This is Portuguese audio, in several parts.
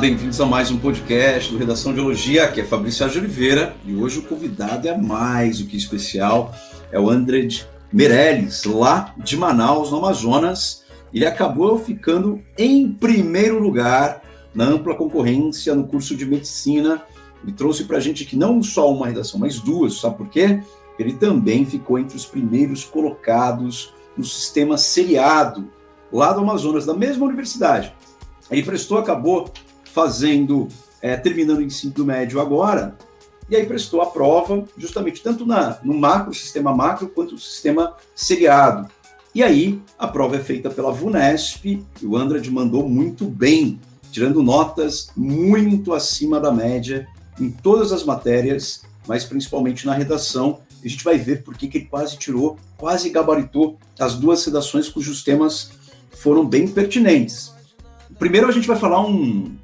Bem-vindos a mais um podcast do Redação de Elogia, aqui é Fabrício Sérgio Oliveira e hoje o convidado é mais do que especial, é o Andred Meirelles, lá de Manaus, no Amazonas. Ele acabou ficando em primeiro lugar na ampla concorrência no curso de medicina e trouxe para a gente aqui não só uma redação, mas duas, sabe por quê? Ele também ficou entre os primeiros colocados no sistema seriado lá do Amazonas, da mesma universidade. Ele prestou, acabou fazendo, é, terminando o ensino médio agora, e aí prestou a prova, justamente tanto na, no macro, sistema macro, quanto no sistema seriado. E aí, a prova é feita pela VUNESP, e o Andrade mandou muito bem, tirando notas muito acima da média em todas as matérias, mas principalmente na redação. A gente vai ver porque que ele quase tirou, quase gabaritou as duas redações cujos temas foram bem pertinentes. Primeiro a gente vai falar um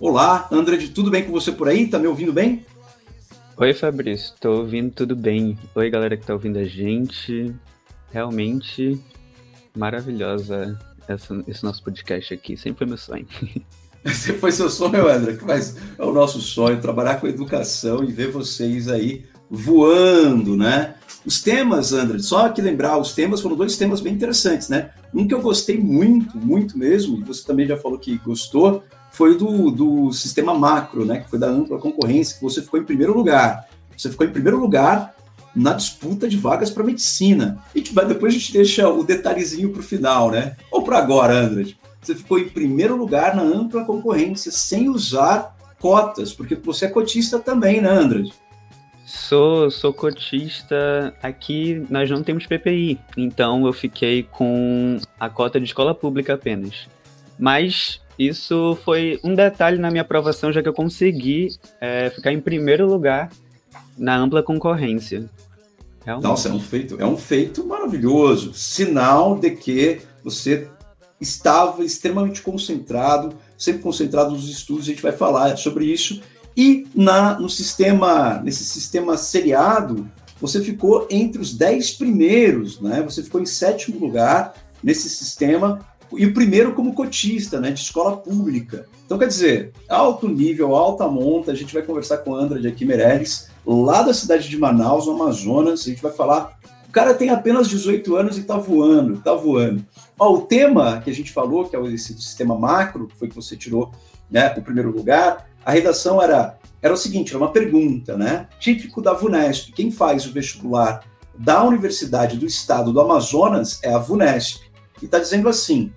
Olá, André, tudo bem com você por aí? Tá me ouvindo bem? Oi, Fabrício, tô ouvindo tudo bem. Oi, galera que tá ouvindo a gente. Realmente maravilhosa essa, esse nosso podcast aqui. Sempre foi meu sonho. Esse foi seu sonho, André, mas é o nosso sonho trabalhar com educação e ver vocês aí voando, né? Os temas, André, só que lembrar, os temas foram dois temas bem interessantes, né? Um que eu gostei muito, muito mesmo, e você também já falou que gostou, foi do, do sistema macro, né? Que foi da ampla concorrência, que você ficou em primeiro lugar. Você ficou em primeiro lugar na disputa de vagas para medicina. E vai, depois a gente deixa o detalhezinho para o final, né? Ou para agora, André. Você ficou em primeiro lugar na ampla concorrência, sem usar cotas, porque você é cotista também, né, André? Sou, sou cotista. Aqui nós não temos PPI, então eu fiquei com a cota de escola pública apenas. Mas isso foi um detalhe na minha aprovação, já que eu consegui é, ficar em primeiro lugar na ampla concorrência. Realmente. Nossa, é um feito, é um feito maravilhoso. Sinal de que você estava extremamente concentrado, sempre concentrado nos estudos. A gente vai falar sobre isso. E na, no sistema, nesse sistema seriado, você ficou entre os dez primeiros, né? Você ficou em sétimo lugar nesse sistema e o primeiro como cotista, né, de escola pública. Então, quer dizer, alto nível, alta monta, a gente vai conversar com o André aqui Meirelles, lá da cidade de Manaus, no Amazonas, a gente vai falar, o cara tem apenas 18 anos e tá voando, tá voando. Ó, o tema que a gente falou, que é esse sistema macro, que foi que você tirou, né, o primeiro lugar, a redação era, era o seguinte, era uma pergunta, né, típico da VUNESP, quem faz o vestibular da Universidade do Estado do Amazonas é a VUNESP, e está dizendo assim,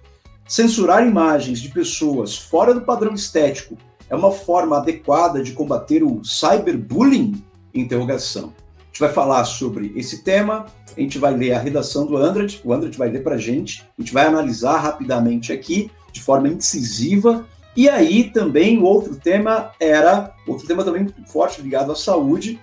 Censurar imagens de pessoas fora do padrão estético é uma forma adequada de combater o cyberbullying? Interrogação. A gente vai falar sobre esse tema, a gente vai ler a redação do Andret, o Andret vai ler para a gente, a gente vai analisar rapidamente aqui, de forma incisiva, e aí também o outro tema era, outro tema também forte ligado à saúde,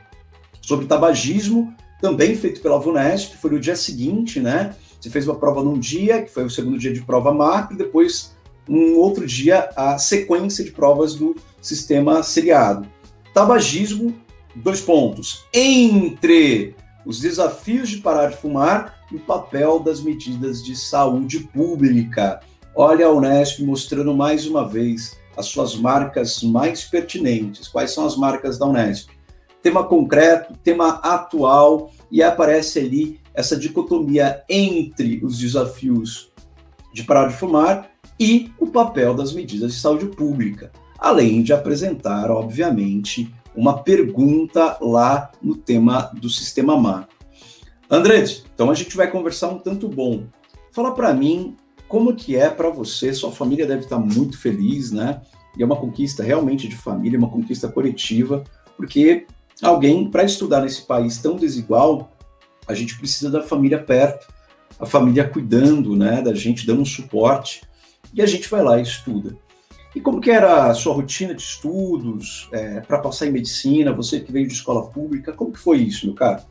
sobre tabagismo, também feito pela VUNESP, foi no dia seguinte, né? Você fez uma prova num dia, que foi o segundo dia de prova macro, e depois, um outro dia, a sequência de provas do sistema seriado. Tabagismo, dois pontos. Entre os desafios de parar de fumar e o papel das medidas de saúde pública. Olha a Unesp mostrando mais uma vez as suas marcas mais pertinentes. Quais são as marcas da Unesp? Tema concreto, tema atual, e aparece ali essa dicotomia entre os desafios de parar de fumar e o papel das medidas de saúde pública, além de apresentar, obviamente, uma pergunta lá no tema do sistema macro. André, então a gente vai conversar um tanto bom. Fala para mim como que é para você, sua família deve estar muito feliz, né? E é uma conquista realmente de família, uma conquista coletiva, porque alguém para estudar nesse país tão desigual a gente precisa da família perto, a família cuidando, né, da gente dando um suporte, e a gente vai lá e estuda. E como que era a sua rotina de estudos é, para passar em medicina? Você que veio de escola pública, como que foi isso, meu cara?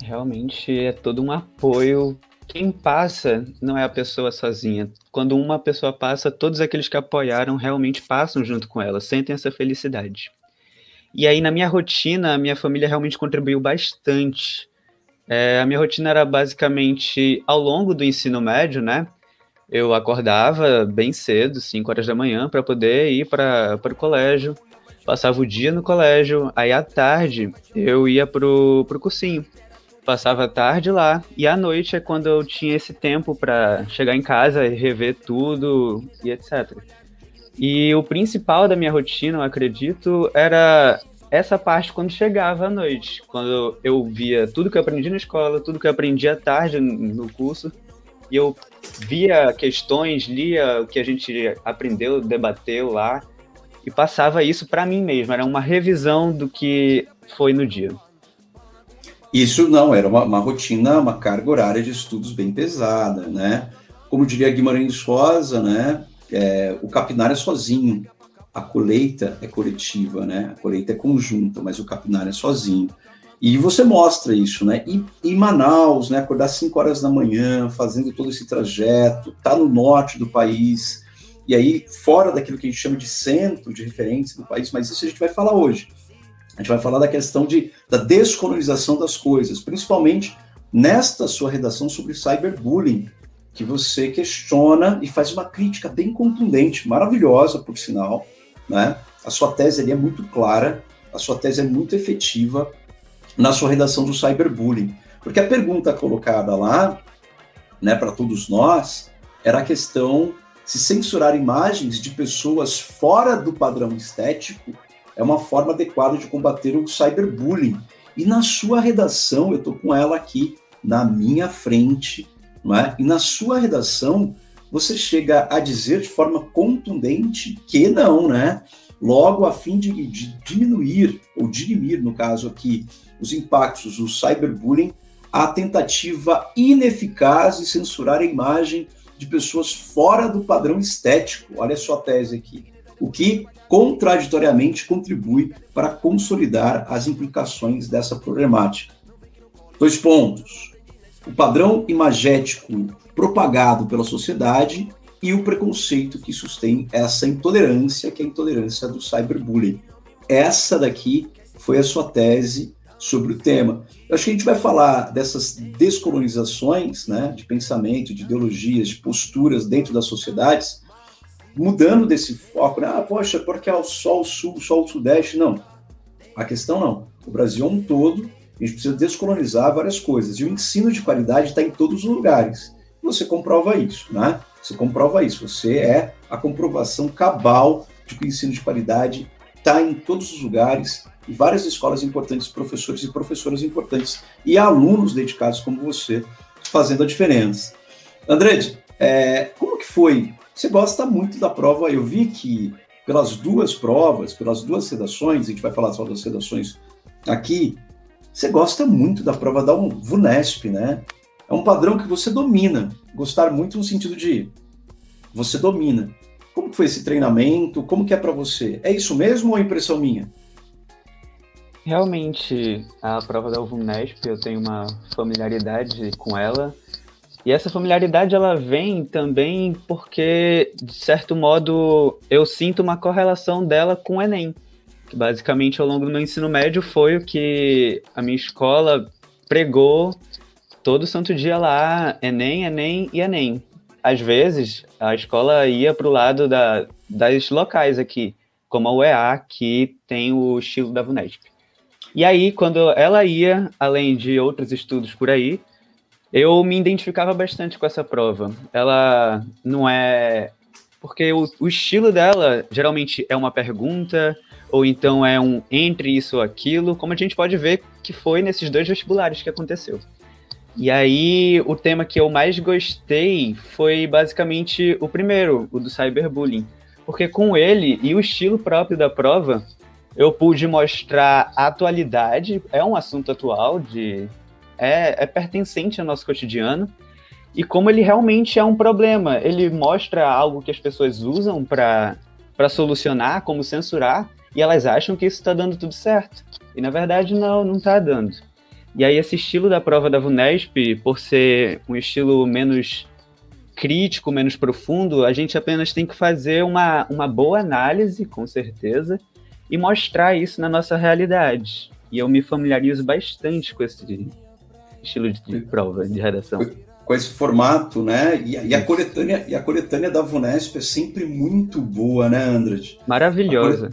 Realmente é todo um apoio. Quem passa não é a pessoa sozinha. Quando uma pessoa passa, todos aqueles que apoiaram realmente passam junto com ela, sentem essa felicidade. E aí, na minha rotina, a minha família realmente contribuiu bastante. É, a minha rotina era basicamente, ao longo do ensino médio, né? eu acordava bem cedo, 5 horas da manhã, para poder ir para o colégio. Passava o dia no colégio, aí à tarde eu ia pro, pro cursinho. Passava a tarde lá, e à noite é quando eu tinha esse tempo para chegar em casa e rever tudo e etc. E o principal da minha rotina, eu acredito, era essa parte quando chegava à noite, quando eu via tudo que eu aprendi na escola, tudo que eu aprendi à tarde no curso, e eu via questões, lia o que a gente aprendeu, debateu lá, e passava isso para mim mesmo, era uma revisão do que foi no dia. Isso não, era uma, uma rotina, uma carga horária de estudos bem pesada, né? Como diria Guimarães Rosa, né? É, o capinar é sozinho, a colheita é coletiva, né? A colheita é conjunta, mas o capinar é sozinho. E você mostra isso, né? E em Manaus, né? Acordar 5 horas da manhã, fazendo todo esse trajeto, tá no norte do país, e aí fora daquilo que a gente chama de centro de referência do país, mas isso a gente vai falar hoje. A gente vai falar da questão de, da descolonização das coisas, principalmente nesta sua redação sobre cyberbullying, que você questiona e faz uma crítica bem contundente, maravilhosa, por sinal, né? A sua tese ali é muito clara, a sua tese é muito efetiva na sua redação do cyberbullying. Porque a pergunta colocada lá, né, para todos nós, era a questão se censurar imagens de pessoas fora do padrão estético é uma forma adequada de combater o cyberbullying. E na sua redação, eu estou com ela aqui na minha frente, é? E na sua redação, você chega a dizer de forma contundente que não, né? Logo, a fim de, de diminuir, ou dirimir, no caso aqui, os impactos do cyberbullying, a tentativa ineficaz de censurar a imagem de pessoas fora do padrão estético. Olha a sua tese aqui. O que contraditoriamente contribui para consolidar as implicações dessa problemática. Dois pontos. O padrão imagético propagado pela sociedade e o preconceito que sustém essa intolerância, que é a intolerância do cyberbullying. Essa daqui foi a sua tese sobre o tema. Eu acho que a gente vai falar dessas descolonizações, né, de pensamento, de ideologias, de posturas dentro das sociedades, mudando desse foco, né? Ah, poxa, porque é o sol sul, sol sudeste. Não. A questão não. O Brasil é um todo, a gente precisa descolonizar várias coisas. E o ensino de qualidade está em todos os lugares. Você comprova isso, né? Você comprova isso. Você é a comprovação cabal de que o ensino de qualidade está em todos os lugares e várias escolas importantes, professores e professoras importantes e alunos dedicados como você fazendo a diferença. André, é, como que foi você gosta muito da prova. Eu vi que pelas duas provas, pelas duas redações, a gente vai falar só das redações aqui, você gosta muito da prova da VUNESP, né? É um padrão que você domina. Gostar muito no sentido de você domina. Como foi esse treinamento? Como que é para você? É isso mesmo ou é impressão minha? Realmente, a prova da VUNESP, eu tenho uma familiaridade com ela. E essa familiaridade ela vem também porque, de certo modo, eu sinto uma correlação dela com o Enem. Que basicamente ao longo do meu ensino médio foi o que a minha escola pregou todo santo dia lá, Enem, Enem e Enem. Às vezes, a escola ia para o lado da, das locais aqui, como a UEA, que tem o estilo da VUNESP. E aí, quando ela ia, além de outros estudos por aí, eu me identificava bastante com essa prova. Ela não é. Porque o, o estilo dela geralmente é uma pergunta, ou então é um entre isso ou aquilo, como a gente pode ver que foi nesses dois vestibulares que aconteceu. E aí, o tema que eu mais gostei foi basicamente o primeiro, o do cyberbullying. Porque com ele e o estilo próprio da prova, eu pude mostrar a atualidade, é um assunto atual de é, é pertencente ao nosso cotidiano e como ele realmente é um problema. Ele mostra algo que as pessoas usam para solucionar, como censurar, e elas acham que isso está dando tudo certo. E na verdade, não, não está dando. E aí, esse estilo da prova da VUNESP, por ser um estilo menos crítico, menos profundo, a gente apenas tem que fazer uma, uma boa análise, com certeza, e mostrar isso na nossa realidade. E eu me familiarizo bastante com esse, estilo de, prova, de redação. com esse formato, né? E, e, a coletânea, e a coletânea da Vunesp é sempre muito boa, né, Andrade? Maravilhosa.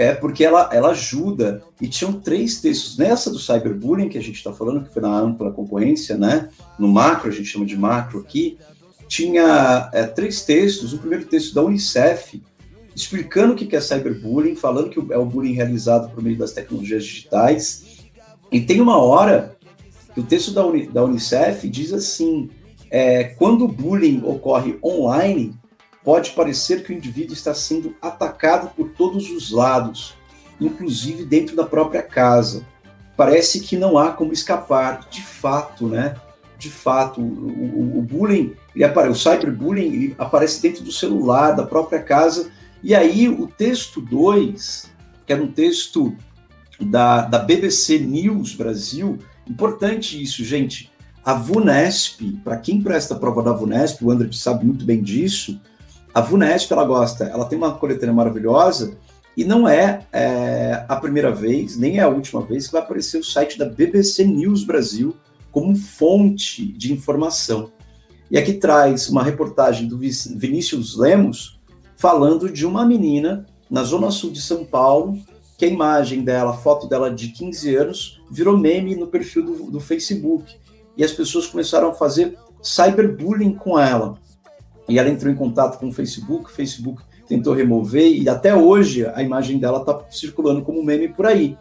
É, porque ela, ela ajuda. E tinham três textos. Nessa do cyberbullying, que a gente está falando, que foi na ampla concorrência, né? No macro, a gente chama de macro aqui, tinha é, três textos. O primeiro texto da Unicef, explicando o que é cyberbullying, falando que é o bullying realizado por meio das tecnologias digitais. E tem uma hora que o texto da, Uni, da Unicef diz assim: é, quando o bullying ocorre online, pode parecer que o indivíduo está sendo atacado por todos os lados, inclusive dentro da própria casa. Parece que não há como escapar. De fato, né? De fato, o, o, o bullying, ele o cyberbullying, aparece dentro do celular, da própria casa. E aí, o texto 2, que era um texto da, da BBC News Brasil, importante isso, gente. A VUNESP, para quem presta a prova da VUNESP, o André sabe muito bem disso, a VUNESP, ela gosta, ela tem uma coletânea maravilhosa e não é, é, a primeira vez, nem é a última vez que vai aparecer o site da BBC News Brasil como fonte de informação. E aqui traz uma reportagem do Vinícius Lemos falando de uma menina na zona sul de São Paulo, que a imagem dela, a foto dela de 15 anos, virou meme no perfil do, do Facebook. E as pessoas começaram a fazer cyberbullying com ela e ela entrou em contato com o Facebook, o Facebook tentou remover e até hoje a imagem dela está circulando como meme por aí,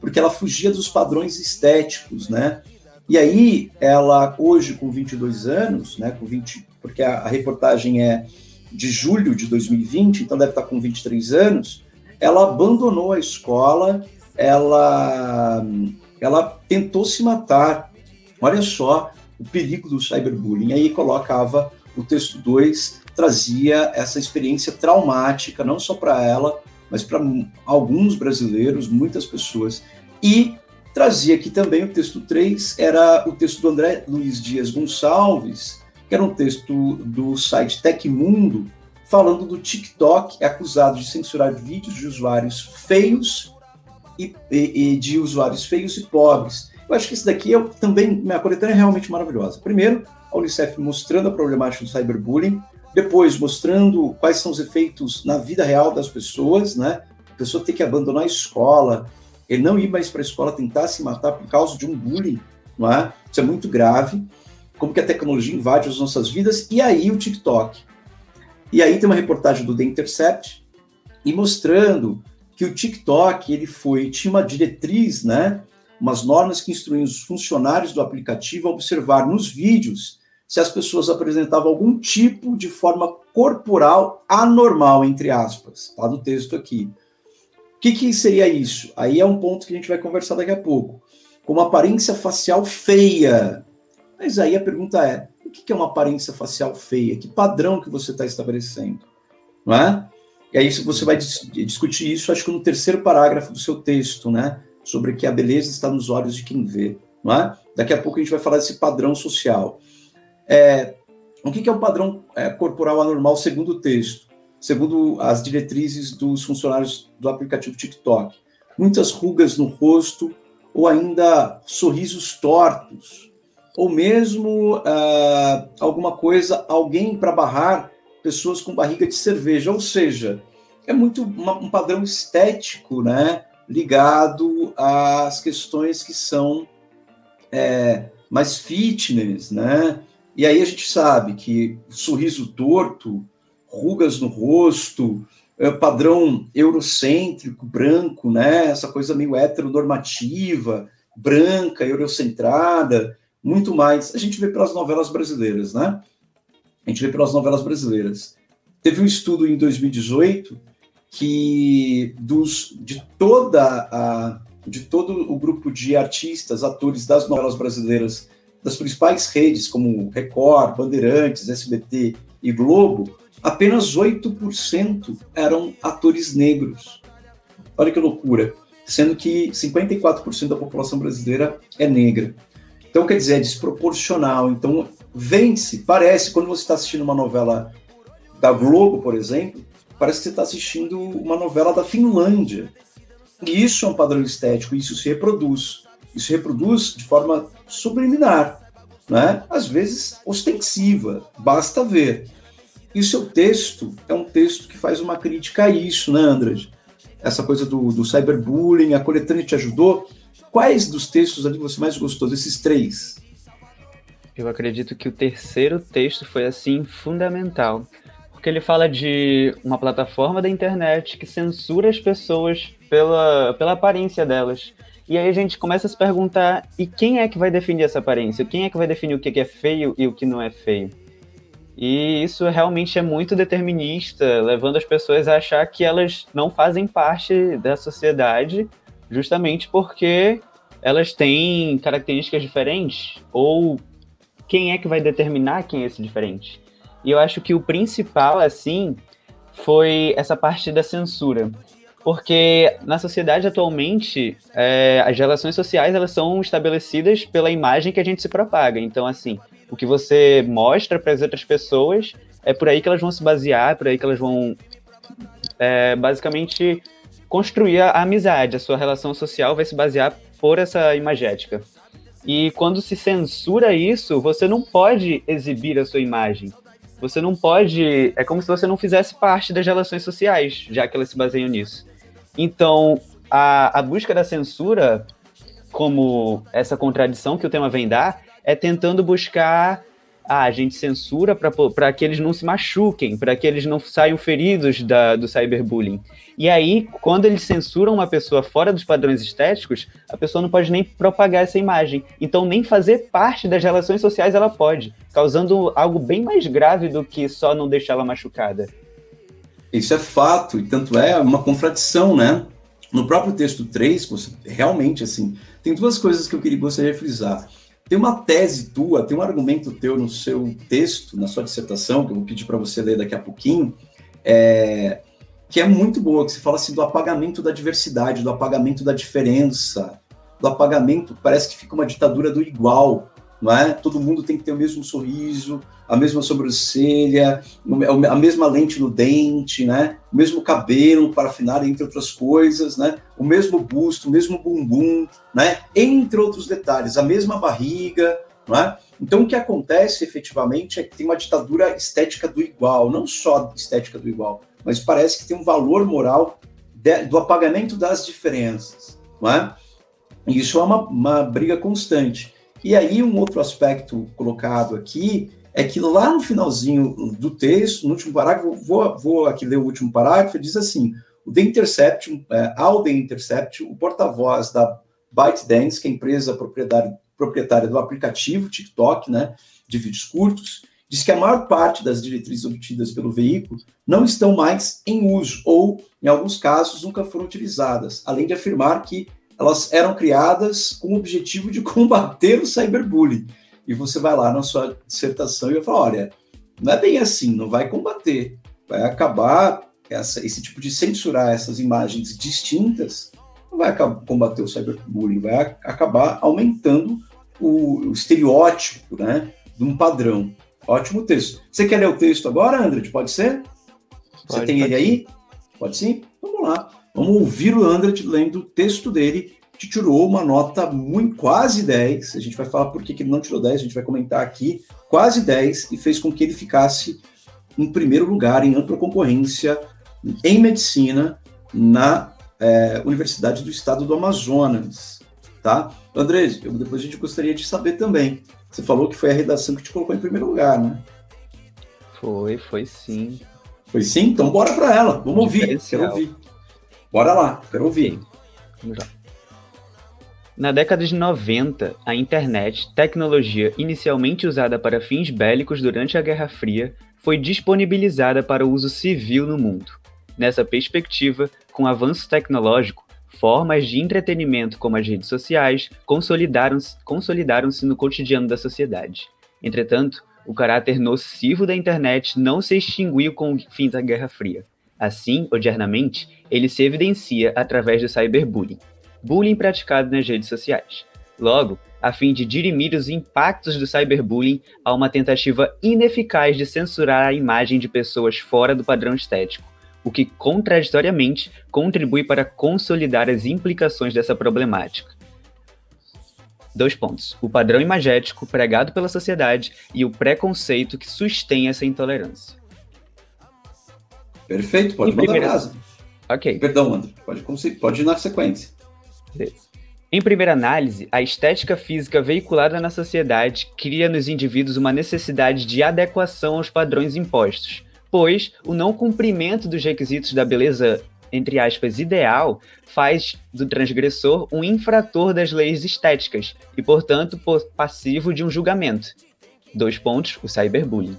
porque ela fugia dos padrões estéticos, né? E aí ela hoje com 22 anos, né, com 20, porque a, a reportagem é de julho de 2020, então deve estar com 23 anos, ela abandonou a escola, ela ela tentou se matar. Olha só o perigo do cyberbullying. Aí colocava o texto 2 trazia essa experiência traumática, não só para ela, mas para alguns brasileiros, muitas pessoas. E trazia aqui também o texto 3, era o texto do André Luiz Dias Gonçalves, que era um texto do site Tecmundo, falando do TikTok, é acusado de censurar vídeos de usuários feios e, e, e de usuários feios e pobres. Eu acho que isso daqui é também, minha coletânea é realmente maravilhosa. Primeiro, a Unicef mostrando a problemática do cyberbullying, depois mostrando quais são os efeitos na vida real das pessoas, né? A pessoa tem que abandonar a escola, ele não ir mais para a escola tentar se matar por causa de um bullying, não é? Isso é muito grave. Como que a tecnologia invade as nossas vidas e aí o TikTok. E aí tem uma reportagem do The Intercept e mostrando que o TikTok ele foi tinha uma diretriz, né? Umas normas que instruíam os funcionários do aplicativo a observar nos vídeos se as pessoas apresentavam algum tipo de forma corporal anormal, entre aspas, tá no texto aqui. O que, que seria isso? Aí é um ponto que a gente vai conversar daqui a pouco. Com uma aparência facial feia. Mas aí a pergunta é: o que, que é uma aparência facial feia? Que padrão que você está estabelecendo? Não é? E aí você vai dis discutir isso, acho que no terceiro parágrafo do seu texto, né? Sobre que a beleza está nos olhos de quem vê. Não é? Daqui a pouco a gente vai falar desse padrão social. É, o que é o padrão é, corporal anormal segundo o texto? Segundo as diretrizes dos funcionários do aplicativo TikTok. Muitas rugas no rosto, ou ainda sorrisos tortos, ou mesmo uh, alguma coisa, alguém para barrar pessoas com barriga de cerveja. Ou seja, é muito uma, um padrão estético, né? Ligado às questões que são é, mais fitness, né? E aí a gente sabe que sorriso torto, rugas no rosto, é, padrão eurocêntrico, branco, né? Essa coisa meio heteronormativa, branca, eurocentrada, muito mais. A gente vê pelas novelas brasileiras, né? A gente vê pelas novelas brasileiras. Teve um estudo em 2018 que dos de toda a de todo o grupo de artistas, atores das novelas brasileiras das principais redes, como Record, Bandeirantes, SBT e Globo, apenas 8% eram atores negros. Olha que loucura. Sendo que 54% da população brasileira é negra. Então, quer dizer, é desproporcional. Então, vence, parece, quando você está assistindo uma novela da Globo, por exemplo, parece que você está assistindo uma novela da Finlândia. E isso é um padrão estético, isso se reproduz. Isso se reproduz de forma subliminar. né, às vezes ostensiva, basta ver. E seu texto é um texto que faz uma crítica a isso, né, Andrade? Essa coisa do, do cyberbullying, a coletânea te ajudou. Quais dos textos ali você mais gostou, desses três? Eu acredito que o terceiro texto foi, assim, fundamental. Porque ele fala de uma plataforma da internet que censura as pessoas pela, pela aparência delas. E aí a gente começa a se perguntar: e quem é que vai definir essa aparência? Quem é que vai definir o que é feio e o que não é feio? E isso realmente é muito determinista, levando as pessoas a achar que elas não fazem parte da sociedade, justamente porque elas têm características diferentes. Ou quem é que vai determinar quem é esse diferente? E eu acho que o principal, assim, foi essa parte da censura. Porque na sociedade atualmente, é, as relações sociais elas são estabelecidas pela imagem que a gente se propaga. Então, assim, o que você mostra para as outras pessoas é por aí que elas vão se basear, é por aí que elas vão é, basicamente construir a amizade. A sua relação social vai se basear por essa imagética. E quando se censura isso, você não pode exibir a sua imagem. Você não pode. É como se você não fizesse parte das relações sociais, já que elas se baseiam nisso. Então, a, a busca da censura, como essa contradição que o tema vem dar, é tentando buscar ah, a gente censura para que eles não se machuquem, para que eles não saiam feridos da, do cyberbullying. E aí, quando eles censuram uma pessoa fora dos padrões estéticos, a pessoa não pode nem propagar essa imagem. Então, nem fazer parte das relações sociais ela pode, causando algo bem mais grave do que só não deixá-la machucada. Isso é fato, e tanto é uma contradição, né? No próprio texto 3, você, realmente, assim, tem duas coisas que eu queria gostaria de frisar. Tem uma tese tua, tem um argumento teu no seu texto, na sua dissertação, que eu vou pedir para você ler daqui a pouquinho, é, que é muito boa, que você fala assim do apagamento da diversidade, do apagamento da diferença, do apagamento, parece que fica uma ditadura do igual, não é? Todo mundo tem que ter o mesmo sorriso, a mesma sobrancelha, a mesma lente no dente, né? O mesmo cabelo para afinar, entre outras coisas, né? O mesmo busto, o mesmo bumbum, né? Entre outros detalhes, a mesma barriga, não é? Então, o que acontece efetivamente é que tem uma ditadura estética do igual, não só estética do igual, mas parece que tem um valor moral de, do apagamento das diferenças, não é? E isso é uma, uma briga constante. E aí, um outro aspecto colocado aqui é que lá no finalzinho do texto, no último parágrafo, vou, vou aqui ler o último parágrafo, diz assim: o The Intercept, é, ao The Intercept, o porta-voz da ByteDance, que é a empresa proprietária, proprietária do aplicativo TikTok, né, de vídeos curtos, diz que a maior parte das diretrizes obtidas pelo veículo não estão mais em uso ou, em alguns casos, nunca foram utilizadas, além de afirmar que elas eram criadas com o objetivo de combater o cyberbullying e você vai lá na sua dissertação e vai falar, olha, não é bem assim, não vai combater, vai acabar essa, esse tipo de censurar essas imagens distintas, não vai combater o cyberbullying, vai acabar aumentando o, o estereótipo, né, de um padrão. Ótimo texto. Você quer ler o texto agora, André? Pode ser? Você tem ele aí? Pode sim? Vamos lá. Vamos ouvir o André lendo o texto dele que tirou uma nota muito quase 10. A gente vai falar por que ele não tirou 10, a gente vai comentar aqui. Quase 10 e fez com que ele ficasse em primeiro lugar em ampla concorrência em medicina na é, Universidade do Estado do Amazonas. Tá? André, eu, depois a gente gostaria de saber também. Você falou que foi a redação que te colocou em primeiro lugar, né? Foi, foi sim. Foi sim? Então bora para ela. Vamos ouvir. Quero ouvir. Bora lá, quero ouvir. Vamos lá. Na década de 90, a internet, tecnologia inicialmente usada para fins bélicos durante a Guerra Fria, foi disponibilizada para uso civil no mundo. Nessa perspectiva, com o avanço tecnológico, formas de entretenimento como as redes sociais consolidaram-se consolidaram no cotidiano da sociedade. Entretanto, o caráter nocivo da internet não se extinguiu com o fim da Guerra Fria. Assim, odiernamente, ele se evidencia através do cyberbullying bullying praticado nas redes sociais. Logo, a fim de dirimir os impactos do cyberbullying, há uma tentativa ineficaz de censurar a imagem de pessoas fora do padrão estético, o que contraditoriamente contribui para consolidar as implicações dessa problemática. Dois pontos. O padrão imagético pregado pela sociedade e o preconceito que sustém essa intolerância. Perfeito, pode Em mandar primeira- brasa. Ok. Perdão, André, pode, pode ir na sequência. Em primeira análise, a estética física veiculada na sociedade cria nos indivíduos uma necessidade de adequação aos padrões impostos, pois o não cumprimento dos requisitos da beleza, entre aspas, ideal, faz do transgressor um infrator das leis estéticas e, portanto, po- passivo de um julgamento. Dois pontos, o cyberbullying.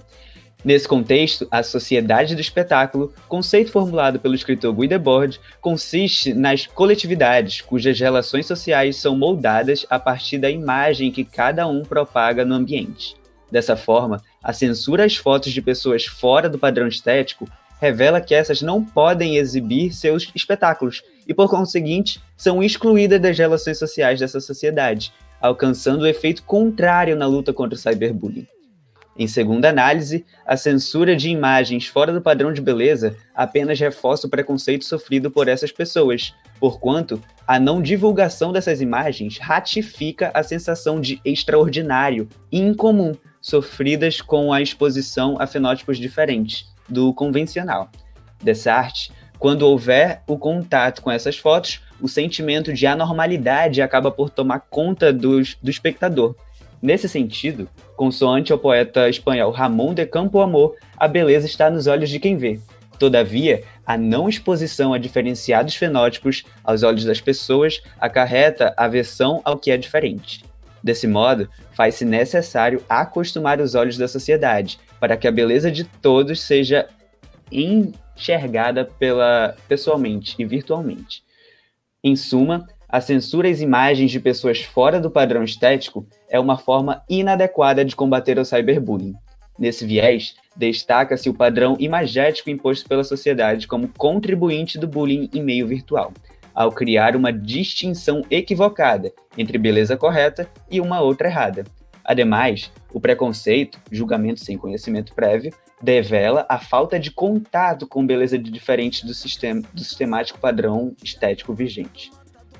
Nesse contexto, a sociedade do espetáculo, conceito formulado pelo escritor Guy Debord, consiste nas coletividades, cujas relações sociais são moldadas a partir da imagem que cada um propaga no ambiente. Dessa forma, a censura às fotos de pessoas fora do padrão estético revela que essas não podem exibir seus espetáculos e, por conseguinte, são excluídas das relações sociais dessa sociedade, alcançando o efeito contrário na luta contra o cyberbullying. Em segunda análise, a censura de imagens fora do padrão de beleza apenas reforça o preconceito sofrido por essas pessoas, porquanto a não divulgação dessas imagens ratifica a sensação de extraordinário e incomum sofridas com a exposição a fenótipos diferentes do convencional. Dessa arte, quando houver o contato com essas fotos, o sentimento de anormalidade acaba por tomar conta dos, do espectador. Nesse sentido, consoante ao poeta espanhol Ramón de Campo Amor, a beleza está nos olhos de quem vê. Todavia, a não exposição a diferenciados fenótipos aos olhos das pessoas acarreta aversão ao que é diferente. Desse modo, faz-se necessário acostumar os olhos da sociedade para que a beleza de todos seja enxergada pela pessoalmente e virtualmente. Em suma, a censura às imagens de pessoas fora do padrão estético é uma forma inadequada de combater o cyberbullying. Nesse viés, destaca-se o padrão imagético imposto pela sociedade como contribuinte do bullying em meio virtual, ao criar uma distinção equivocada entre beleza correta e uma outra errada. Ademais, o preconceito, julgamento sem conhecimento prévio, devela a falta de contato com beleza de diferente do, sistema, do sistemático padrão estético vigente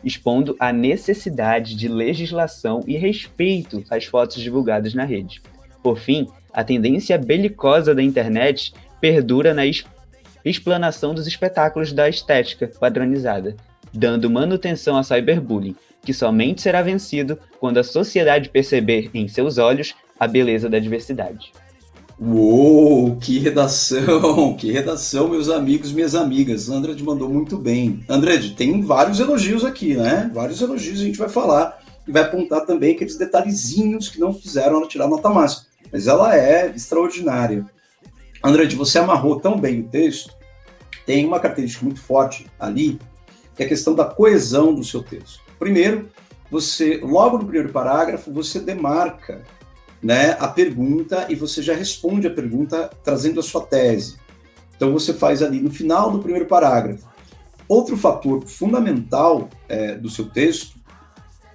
expondo a necessidade de legislação e respeito às fotos divulgadas na rede. Por fim, a tendência belicosa da internet perdura na explanação dos espetáculos da estética padronizada, dando manutenção ao cyberbullying, que somente será vencido quando a sociedade perceber em seus olhos a beleza da diversidade. Uou, que redação, que redação, meus amigos, minhas amigas. Andrade mandou muito bem. Andrade, tem vários elogios aqui, né? Vários elogios a gente vai falar e vai apontar também aqueles detalhezinhos que não fizeram ela tirar nota máxima. Mas ela é extraordinária. Andrade, você amarrou tão bem o texto, tem uma característica muito forte ali, que é a questão da coesão do seu texto. Primeiro, você, logo no primeiro parágrafo, você demarca né, a pergunta e você já responde a pergunta trazendo a sua tese. Então você faz ali no final do primeiro parágrafo. Outro fator fundamental é, do seu texto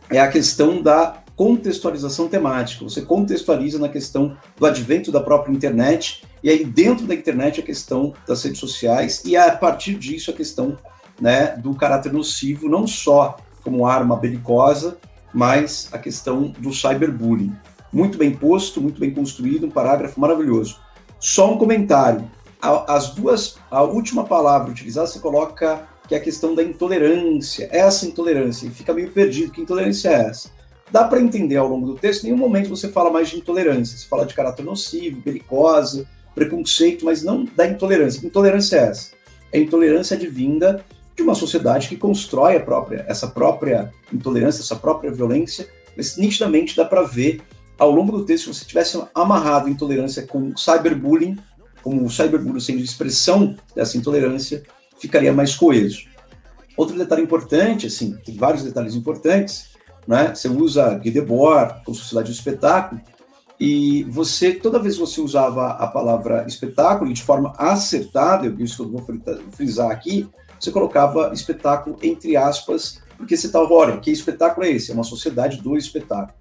é a questão da contextualização temática. Você contextualiza na questão do advento da própria internet e aí dentro da internet a questão das redes sociais e a partir disso a questão né, do caráter nocivo, não só como arma belicosa, mas a questão do cyberbullying muito bem posto, muito bem construído, um parágrafo maravilhoso. Só um comentário. As duas, a última palavra utilizada, você coloca que é a questão da intolerância, essa intolerância, e fica meio perdido, que intolerância é essa? Dá para entender ao longo do texto, em nenhum momento você fala mais de intolerância, você fala de caráter nocivo, belicosa, preconceito, mas não da intolerância. Que intolerância é essa? A intolerância advinda de uma sociedade que constrói a própria, essa própria intolerância, essa própria violência, mas nitidamente dá para ver ao longo do texto, se você tivesse amarrado intolerância com cyberbullying, como o cyberbullying sendo expressão dessa intolerância, ficaria mais coeso. Outro detalhe importante, assim, tem vários detalhes importantes, né? Você usa Guy Debord, com Sociedade do Espetáculo, e você, toda vez que você usava a palavra espetáculo, e de forma acertada, isso que eu vou frisar aqui, você colocava espetáculo entre aspas, porque você estava, olha, que espetáculo é esse? É uma sociedade do espetáculo,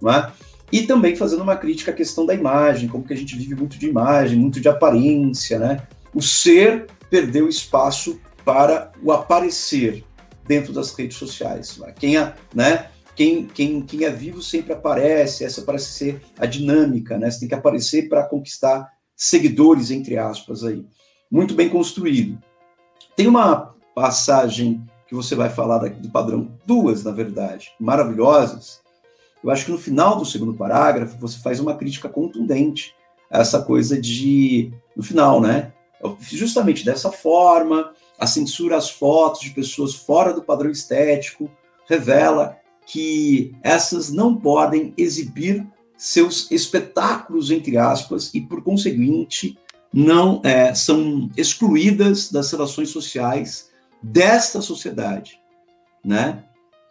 não é? E também fazendo uma crítica à questão da imagem, como que a gente vive muito de imagem, muito de aparência, né? O ser perdeu espaço para o aparecer dentro das redes sociais. Quem, a, né, quem, quem, quem é vivo sempre aparece, essa parece ser a dinâmica, né? Você tem que aparecer para conquistar seguidores, entre aspas, aí. Muito bem construído. Tem uma passagem que você vai falar do padrão, duas, na verdade, maravilhosas. Eu acho que no final do segundo parágrafo você faz uma crítica contundente a essa coisa de, no final, né? Justamente dessa forma, a censura às fotos de pessoas fora do padrão estético revela que essas não podem exibir seus espetáculos, entre aspas, e por conseguinte não é, são excluídas das relações sociais desta sociedade, né?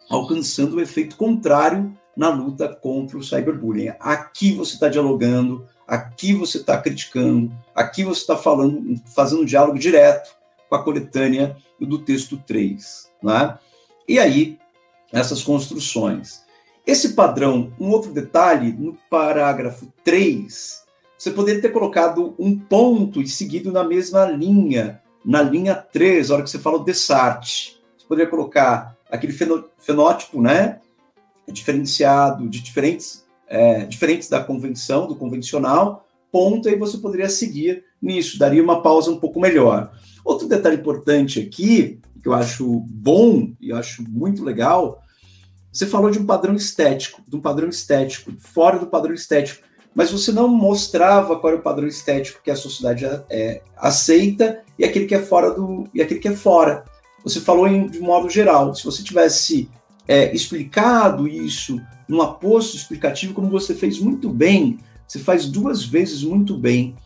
Alcançando o efeito contrário na luta contra o cyberbullying. Aqui você está dialogando, aqui você está criticando, aqui você está falando, fazendo um diálogo direto com a coletânea do texto 3. Né? E aí, essas construções. Esse padrão, um outro detalhe, no parágrafo 3, você poderia ter colocado um ponto e seguido na mesma linha, na linha 3, a hora que você fala o Dessart. Você poderia colocar aquele fenótipo, né, diferenciado, de diferentes, é, diferentes da convenção, do convencional, ponto, aí você poderia seguir nisso, daria uma pausa um pouco melhor. Outro detalhe importante aqui, que eu acho bom e acho muito legal, você falou de um padrão estético, de um padrão estético, fora do padrão estético, mas você não mostrava qual é o padrão estético que a sociedade é, aceita e aquele que é fora do e aquele que é fora. Você falou em, de modo geral. Se você tivesse é, explicado isso num aposto explicativo, como você fez muito bem, você faz duas vezes muito bem.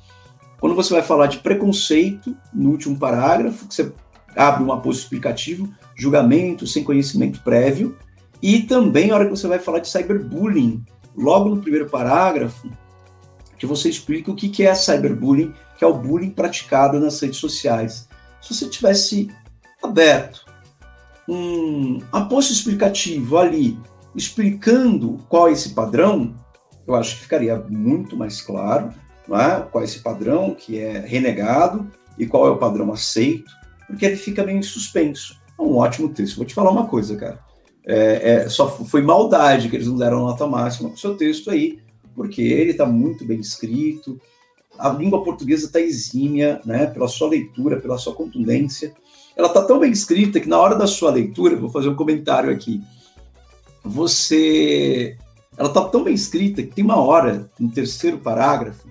Quando você vai falar de preconceito, no último parágrafo, que você abre um aposto explicativo, julgamento sem conhecimento prévio, e também a hora que você vai falar de cyberbullying, logo no primeiro parágrafo, que você explica o que é cyberbullying, que é o bullying praticado nas redes sociais. Se você tivesse aberto um aposto explicativo ali, explicando qual é esse padrão, eu acho que ficaria muito mais claro é? qual é esse padrão que é renegado e qual é o padrão aceito, porque ele fica meio em suspenso. É um ótimo texto. Vou te falar uma coisa, cara. É, é, só foi maldade que eles não deram nota máxima com o seu texto aí, porque ele está muito bem escrito, a língua portuguesa está exímia, né, pela sua leitura, pela sua contundência. Ela está tão bem escrita que na hora da sua leitura, vou fazer um comentário aqui, você ela está tão bem escrita que tem uma hora, no terceiro parágrafo,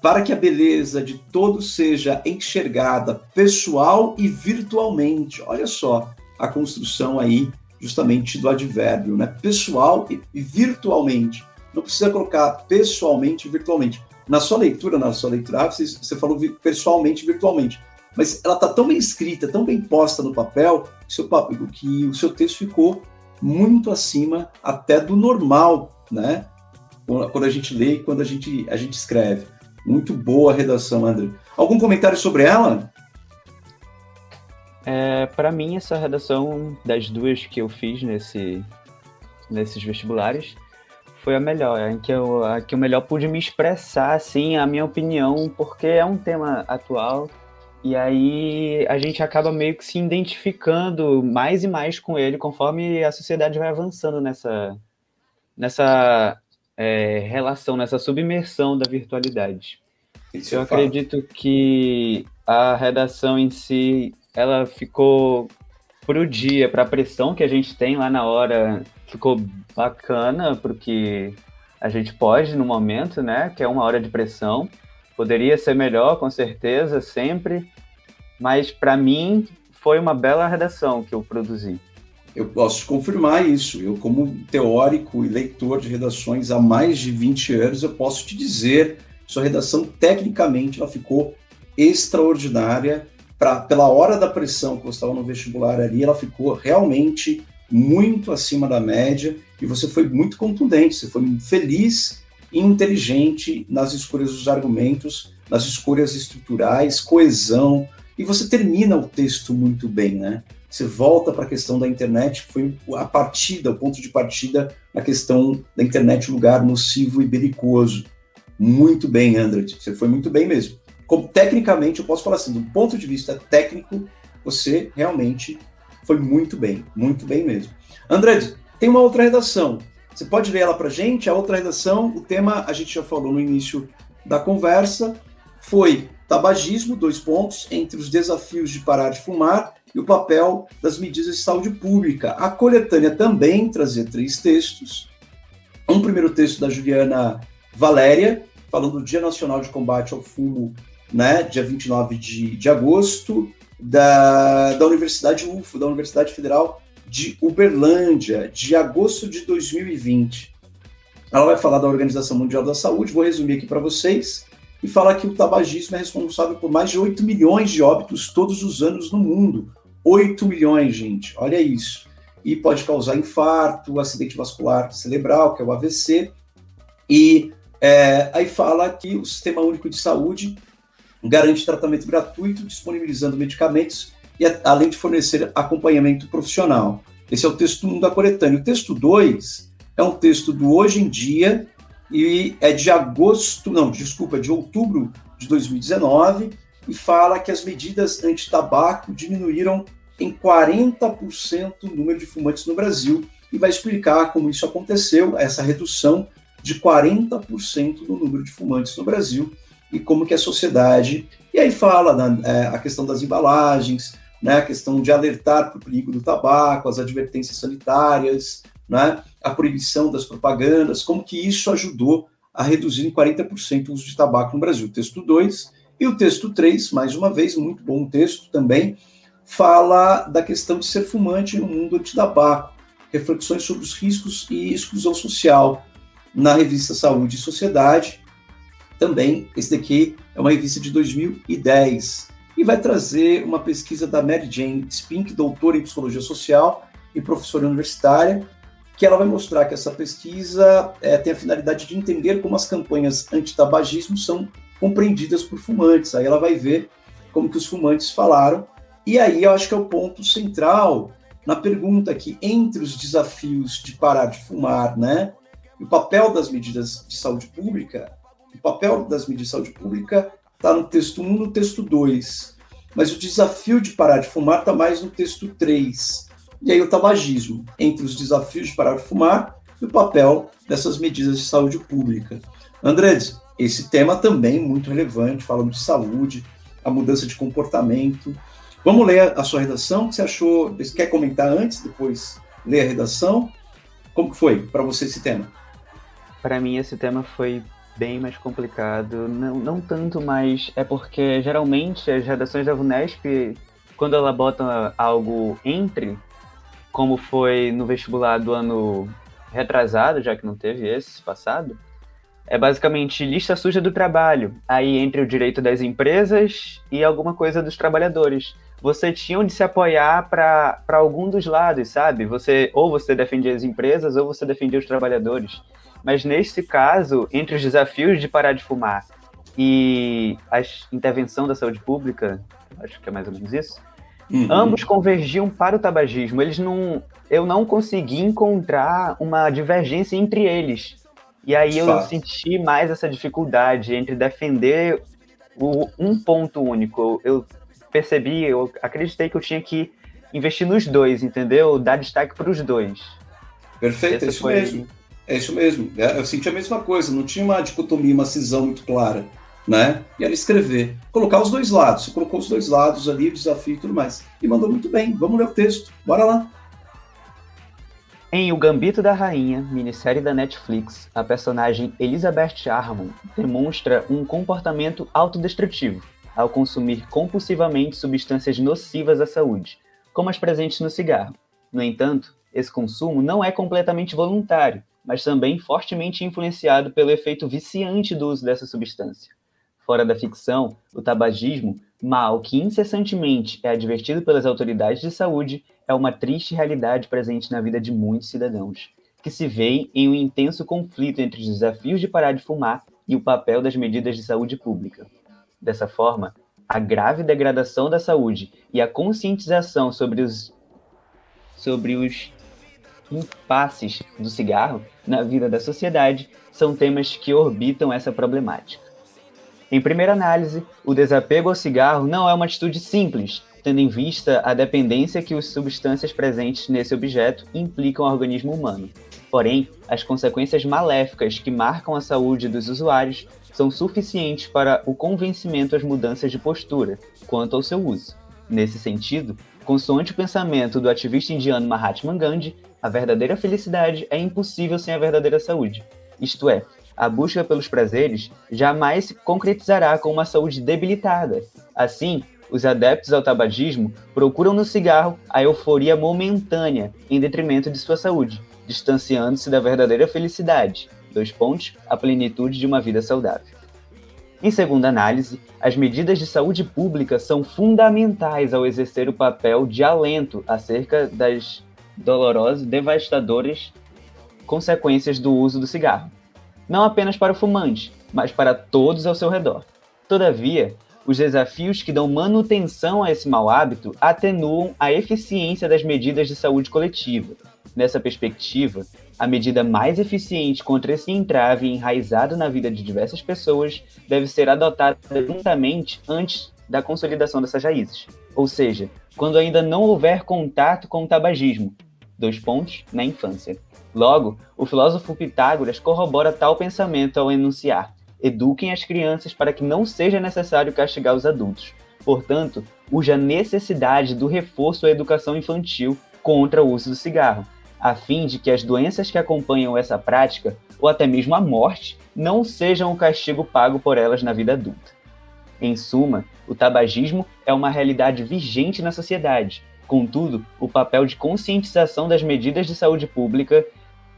para que a beleza de todos seja enxergada pessoal e virtualmente. Olha só a construção aí, justamente do advérbio, né? Pessoal e, virtualmente. Não precisa colocar pessoalmente e virtualmente. Na sua leitura, na sua leitura, você, você falou pessoalmente e virtualmente. Mas ela está tão bem escrita, tão bem posta no papel, seu, que o seu texto ficou muito acima até do normal, né? Quando a gente lê e quando a gente, a gente escreve. Muito boa a redação, André. Algum comentário sobre ela? É, para mim, essa redação das duas que eu fiz nesse, nesses vestibulares foi a melhor, em que eu, a que eu melhor pude me expressar, assim, a minha opinião, porque é um tema atual e aí a gente acaba meio que se identificando mais e mais com ele conforme a sociedade vai avançando nessa, nessa é, relação, nessa submersão da virtualidade. Isso eu acredito que a redação em si, ela ficou para o dia, para a pressão que a gente tem lá na hora, ficou bacana, porque a gente pode no momento, né? Que é uma hora de pressão. Poderia ser melhor, com certeza, sempre, mas para mim foi uma bela redação que eu produzi. Eu posso confirmar isso. Eu, como teórico e leitor de redações há mais de 20 anos, eu posso te dizer, sua redação tecnicamente ela ficou extraordinária. Pra, pela hora da pressão que você estava no vestibular ali, ela ficou realmente muito acima da média e você foi muito contundente, você foi feliz inteligente nas escolhas dos argumentos, nas escolhas estruturais, coesão, e você termina o texto muito bem, né? Você volta para a questão da internet, que foi a partida, o ponto de partida na questão da internet, lugar nocivo e belicoso. Muito bem, André, você foi muito bem mesmo. Como, tecnicamente, eu posso falar assim, do ponto de vista técnico, você realmente foi muito bem, muito bem mesmo. André, tem uma outra redação. Você pode ler ela para gente? A outra redação, o tema a gente já falou no início da conversa, foi tabagismo, dois pontos, entre os desafios de parar de fumar e o papel das medidas de saúde pública. A coletânea também trazia três textos. Um primeiro texto da Juliana Valéria, falando do Dia Nacional de Combate ao Fumo, né, dia 29 de, de agosto, da, da Universidade UFO, da Universidade Federal de Uberlândia, de agosto de 2020. Ela vai falar da Organização Mundial da Saúde, vou resumir aqui para vocês, e fala que o tabagismo é responsável por mais de 8 milhões de óbitos todos os anos no mundo. 8 milhões, gente, olha isso. E pode causar infarto, acidente vascular cerebral, que é o AVC. E é, aí fala que o Sistema Único de Saúde garante tratamento gratuito, disponibilizando medicamentos e além de fornecer acompanhamento profissional. Esse é o texto 1 da coletânea. O texto 2 é um texto do Hoje em Dia e é de agosto, não, desculpa, de outubro de 2019 e fala que as medidas anti-tabaco diminuíram em 40% o número de fumantes no Brasil e vai explicar como isso aconteceu, essa redução de 40% no número de fumantes no Brasil e como que a sociedade... E aí fala é, a questão das embalagens, né, a questão de alertar para o perigo do tabaco, as advertências sanitárias, né, a proibição das propagandas, como que isso ajudou a reduzir em 40% o uso de tabaco no Brasil. Texto 2 e o texto 3, mais uma vez, muito bom texto também, fala da questão de ser fumante no mundo anti-tabaco, reflexões sobre os riscos e exclusão social, na revista Saúde e Sociedade. Também, esse daqui é uma revista de 2010 e vai trazer uma pesquisa da Mary Jane Spink, doutora em psicologia social e professora universitária, que ela vai mostrar que essa pesquisa é, tem a finalidade de entender como as campanhas anti-tabagismo são compreendidas por fumantes. Aí ela vai ver como que os fumantes falaram. E aí eu acho que é o ponto central na pergunta que entre os desafios de parar de fumar, né, o papel das medidas de saúde pública, o papel das medidas de saúde pública está no texto 1, no texto 2. Mas o desafio de parar de fumar está mais no texto 3. E aí o tabagismo, entre os desafios de parar de fumar e o papel dessas medidas de saúde pública. Andredes, esse tema também muito relevante, falando de saúde, a mudança de comportamento. Vamos ler a sua redação, o que você achou? Você quer comentar antes, depois ler a redação? Como que foi para você esse tema? Para mim esse tema foi bem mais complicado. Não, não tanto, mas é porque geralmente as redações da VUNESP, quando ela bota algo entre, como foi no vestibular do ano retrasado, já que não teve esse passado, é basicamente lista suja do trabalho, aí entre o direito das empresas e alguma coisa dos trabalhadores. Você tinha de se apoiar para algum dos lados, sabe? Você ou você defendia as empresas ou você defendia os trabalhadores. Mas nesse caso, entre os desafios de parar de fumar e a intervenção da saúde pública, acho que é mais ou menos isso, uhum. ambos convergiam para o tabagismo. Eles não, eu não consegui encontrar uma divergência entre eles. E aí eu senti mais essa dificuldade entre defender o, um ponto único. Eu percebi, eu acreditei que eu tinha que investir nos dois, entendeu? Dar destaque para os dois. Perfeito, Esse isso foi... mesmo. É isso mesmo. É, eu senti a mesma coisa, não tinha uma dicotomia, uma cisão muito clara, né? E era escrever, colocar os dois lados. Você colocou os dois lados ali, o desafio e tudo mais. E mandou muito bem. Vamos ler o texto. Bora lá. Em O Gambito da Rainha, minissérie da Netflix, a personagem Elizabeth Harmon demonstra um comportamento autodestrutivo ao consumir compulsivamente substâncias nocivas à saúde, como as presentes no cigarro. No entanto, esse consumo não é completamente voluntário mas também fortemente influenciado pelo efeito viciante do uso dessa substância. Fora da ficção, o tabagismo, mal que incessantemente é advertido pelas autoridades de saúde, é uma triste realidade presente na vida de muitos cidadãos, que se veem em um intenso conflito entre os desafios de parar de fumar e o papel das medidas de saúde pública. Dessa forma, a grave degradação da saúde e a conscientização sobre os, sobre os impasses do cigarro na vida da sociedade são temas que orbitam essa problemática. Em primeira análise, o desapego ao cigarro não é uma atitude simples, tendo em vista a dependência que as substâncias presentes nesse objeto implicam ao organismo humano. Porém, as consequências maléficas que marcam a saúde dos usuários são suficientes para o convencimento às mudanças de postura quanto ao seu uso. Nesse sentido, consoante o pensamento do ativista indiano Mahatma Gandhi, a verdadeira felicidade é impossível sem a verdadeira saúde. Isto é, a busca pelos prazeres jamais se concretizará com uma saúde debilitada. Assim, os adeptos ao tabagismo procuram no cigarro a euforia momentânea em detrimento de sua saúde, distanciando-se da verdadeira felicidade. Dois pontos, a plenitude de uma vida saudável. Em segunda análise, as medidas de saúde pública são fundamentais ao exercer o papel de alento acerca das dolorosas, devastadoras consequências do uso do cigarro. Não apenas para o fumante, mas para todos ao seu redor. Todavia, os desafios que dão manutenção a esse mau hábito atenuam a eficiência das medidas de saúde coletiva. Nessa perspectiva, a medida mais eficiente contra esse entrave enraizado na vida de diversas pessoas deve ser adotada juntamente antes da consolidação dessas raízes, ou seja, quando ainda não houver contato com o tabagismo. Dois pontos na infância. Logo, o filósofo Pitágoras corrobora tal pensamento ao enunciar: eduquem as crianças para que não seja necessário castigar os adultos. Portanto, urge a necessidade do reforço à educação infantil contra o uso do cigarro, a fim de que as doenças que acompanham essa prática, ou até mesmo a morte, não sejam o castigo pago por elas na vida adulta. Em suma, o tabagismo é uma realidade vigente na sociedade. Contudo, o papel de conscientização das medidas de saúde pública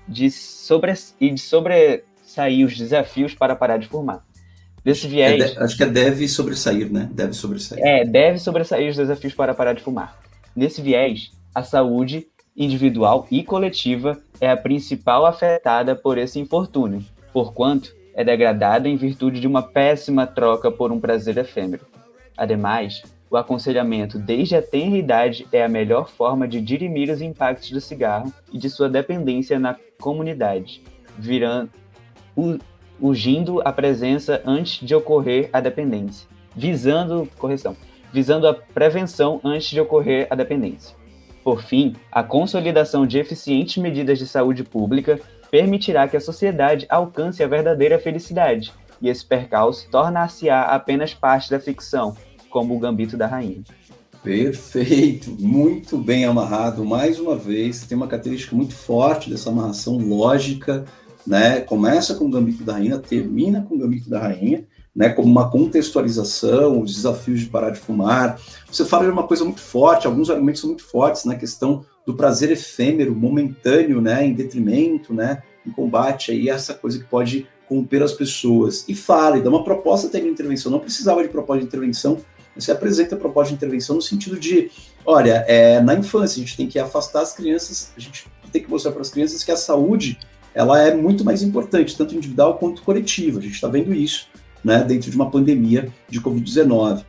de sobre, e de sobressair os desafios para parar de fumar. Desse viés. É de, acho que é deve sobressair, né? Deve sobressair. É, deve sobressair os desafios para parar de fumar. Nesse viés, a saúde individual e coletiva é a principal afetada por esse infortúnio, porquanto é degradada em virtude de uma péssima troca por um prazer efêmero. Ademais, o aconselhamento desde a tenra idade é a melhor forma de dirimir os impactos do cigarro e de sua dependência na comunidade, virando, urgindo a presença antes de ocorrer a dependência, visando, correção, visando a prevenção antes de ocorrer a dependência. Por fim, a consolidação de eficientes medidas de saúde pública permitirá que a sociedade alcance a verdadeira felicidade, e esse percalço tornar-se-á apenas parte da ficção, como o Gambito da Rainha. Perfeito, muito bem amarrado. Mais uma vez, tem uma característica muito forte dessa amarração lógica, né? Começa com o Gambito da Rainha, termina com o Gambito da Rainha, né, como uma contextualização, os desafios de parar de fumar. Você fala de uma coisa muito forte, alguns argumentos são muito fortes na questão do prazer efêmero, momentâneo, né, em detrimento, né, em combate aí essa coisa que pode corromper as pessoas. E fala, e dá uma proposta de intervenção. Não precisava de proposta de intervenção, você apresenta a proposta de intervenção no sentido de, olha, é, na infância a gente tem que afastar as crianças, a gente tem que mostrar para as crianças que a saúde ela é muito mais importante, tanto individual quanto coletiva. A gente está vendo isso né, dentro de uma pandemia de Covid-19.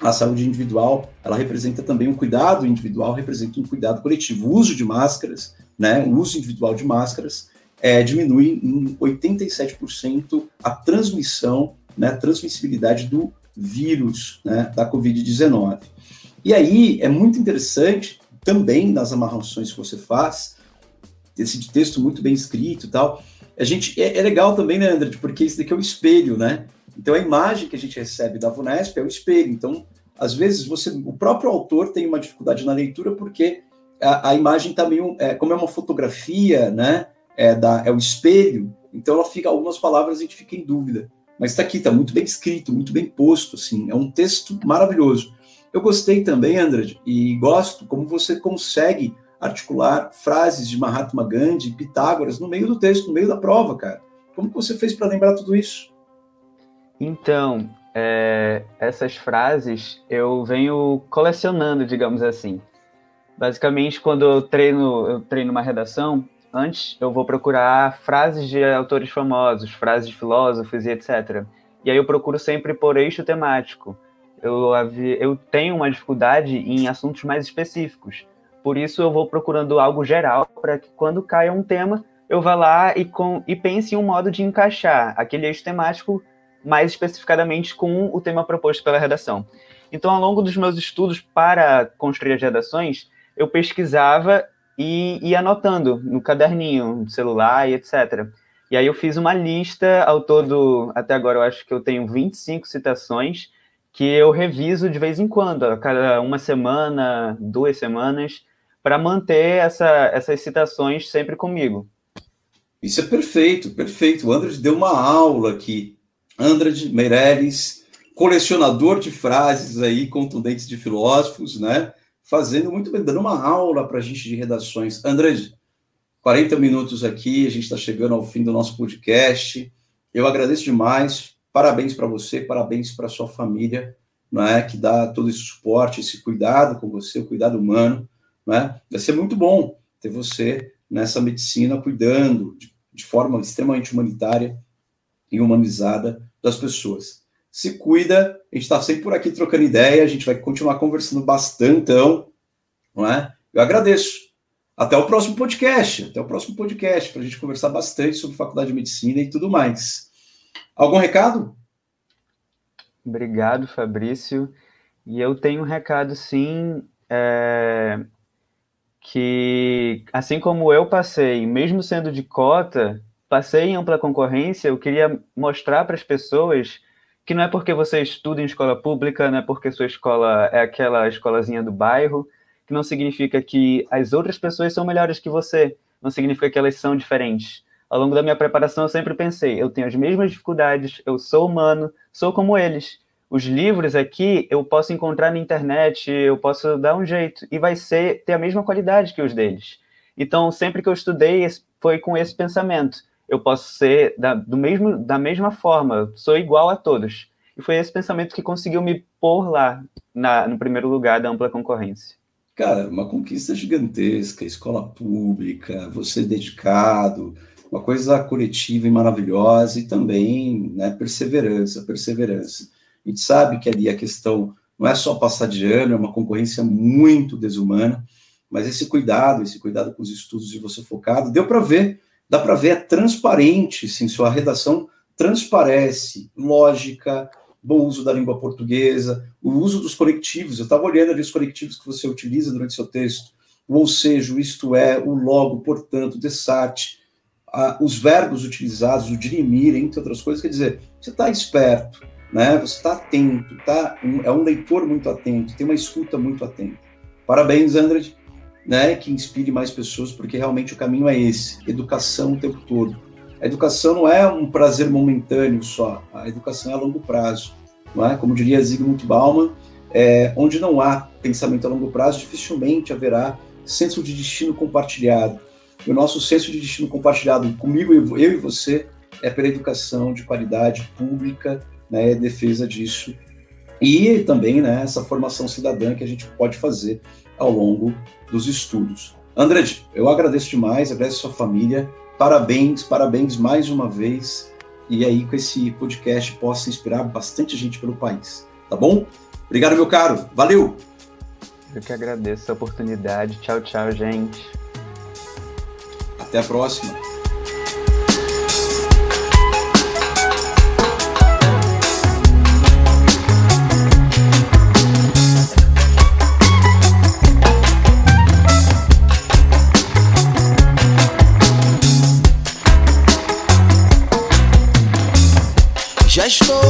A saúde individual, ela representa também um cuidado individual, representa um cuidado coletivo. O uso de máscaras, né, o uso individual de máscaras, é, diminui em 87% a transmissão, né, a transmissibilidade do vírus né, da Covid-19. E aí é muito interessante também nas amarrações que você faz, esse texto muito bem escrito e tal. A gente é, é legal também, né, André, porque isso daqui é o espelho, né? Então a imagem que a gente recebe da VUNESP é o espelho. Então, às vezes, você, o próprio autor tem uma dificuldade na leitura porque a, a imagem está meio. É, como é uma fotografia, né? É, da, é o espelho, então ela fica, algumas palavras a gente fica em dúvida. Mas está aqui, está muito bem escrito, muito bem posto, assim, é um texto maravilhoso. Eu gostei também, Andrade, e gosto como você consegue articular frases de Mahatma Gandhi, Pitágoras, no meio do texto, no meio da prova, cara. Como que você fez para lembrar tudo isso? Então, é, essas frases eu venho colecionando, digamos assim. Basicamente, quando eu treino, eu treino uma redação, antes eu vou procurar frases de autores famosos, frases de filósofos e etc. E aí eu procuro sempre por eixo temático. Eu, eu tenho uma dificuldade em assuntos mais específicos. Por isso eu vou procurando algo geral para que quando caia um tema, eu vá lá e, com, e pense em um modo de encaixar aquele eixo temático mais especificadamente com o tema proposto pela redação. Então, ao longo dos meus estudos para construir as redações, eu pesquisava e ia anotando no caderninho, no celular e etc. E aí eu fiz uma lista, ao todo, até agora eu acho que eu tenho 25 citações, que eu reviso de vez em quando, a cada uma semana, duas semanas, para manter essa, essas citações sempre comigo. Isso é perfeito, perfeito. O André deu uma aula aqui. André Meireles, colecionador de frases aí contundentes de filósofos, né? Fazendo muito bem, dando uma aula para a gente de redações. André, 40 minutos aqui, a gente está chegando ao fim do nosso podcast. Eu agradeço demais. Parabéns para você, parabéns para sua família, não é? Que dá todo esse suporte, esse cuidado com você, o cuidado humano, não é? Vai ser muito bom ter você nessa medicina cuidando de, de forma extremamente humanitária e humanizada das pessoas. Se cuida, a gente está sempre por aqui trocando ideia, a gente vai continuar conversando bastante, não é? Eu agradeço. Até o próximo podcast. Até o próximo podcast, para a gente conversar bastante sobre faculdade de medicina e tudo mais. Algum recado? Obrigado, Fabrício. E eu tenho um recado, sim, é... que assim como eu passei, mesmo sendo de cota, passei em ampla concorrência, eu queria mostrar para as pessoas que não é porque você estuda em escola pública, não é porque sua escola é aquela escolazinha do bairro, que não significa que as outras pessoas são melhores que você, não significa que elas são diferentes. Ao longo da minha preparação, eu sempre pensei: eu tenho as mesmas dificuldades, eu sou humano, sou como eles. Os livros aqui eu posso encontrar na internet, eu posso dar um jeito, e vai ser ter a mesma qualidade que os deles. Então, sempre que eu estudei, foi com esse pensamento: eu posso ser da, do mesmo, da mesma forma, sou igual a todos. E foi esse pensamento que conseguiu me pôr lá, na, no primeiro lugar da ampla concorrência. Cara, uma conquista gigantesca, escola pública, você dedicado, uma coisa coletiva e maravilhosa, e também né, perseverança, perseverança. A gente sabe que ali a questão não é só passar de ano, é uma concorrência muito desumana, mas esse cuidado, esse cuidado com os estudos de você focado, deu para ver, dá para ver, é transparente, sim, sua redação transparece, lógica, bom uso da língua portuguesa, o uso dos conectivos. Eu estava olhando ali os conectivos que você utiliza durante seu texto, o ou seja, o isto é, o logo, portanto, desarte, os verbos utilizados, o dirimir, entre outras coisas, quer dizer, você está esperto, né? Você está atento, tá? É um leitor muito atento, tem uma escuta muito atenta. Parabéns, André, né? Que inspire mais pessoas, porque realmente o caminho é esse: educação o tempo todo a educação não é um prazer momentâneo só, a educação é a longo prazo, não é? Como diria Zygmunt Bauman, é, onde não há pensamento a longo prazo, dificilmente haverá senso de destino compartilhado. E o nosso senso de destino compartilhado comigo, eu e você, é pela educação de qualidade pública, né, defesa disso. E também né, essa formação cidadã que a gente pode fazer ao longo dos estudos. André, eu agradeço demais, agradeço a sua família, Parabéns, parabéns mais uma vez. E aí, com esse podcast, possa inspirar bastante gente pelo país. Tá bom? Obrigado, meu caro. Valeu! Eu que agradeço a oportunidade. Tchau, tchau, gente. Até a próxima. Já estou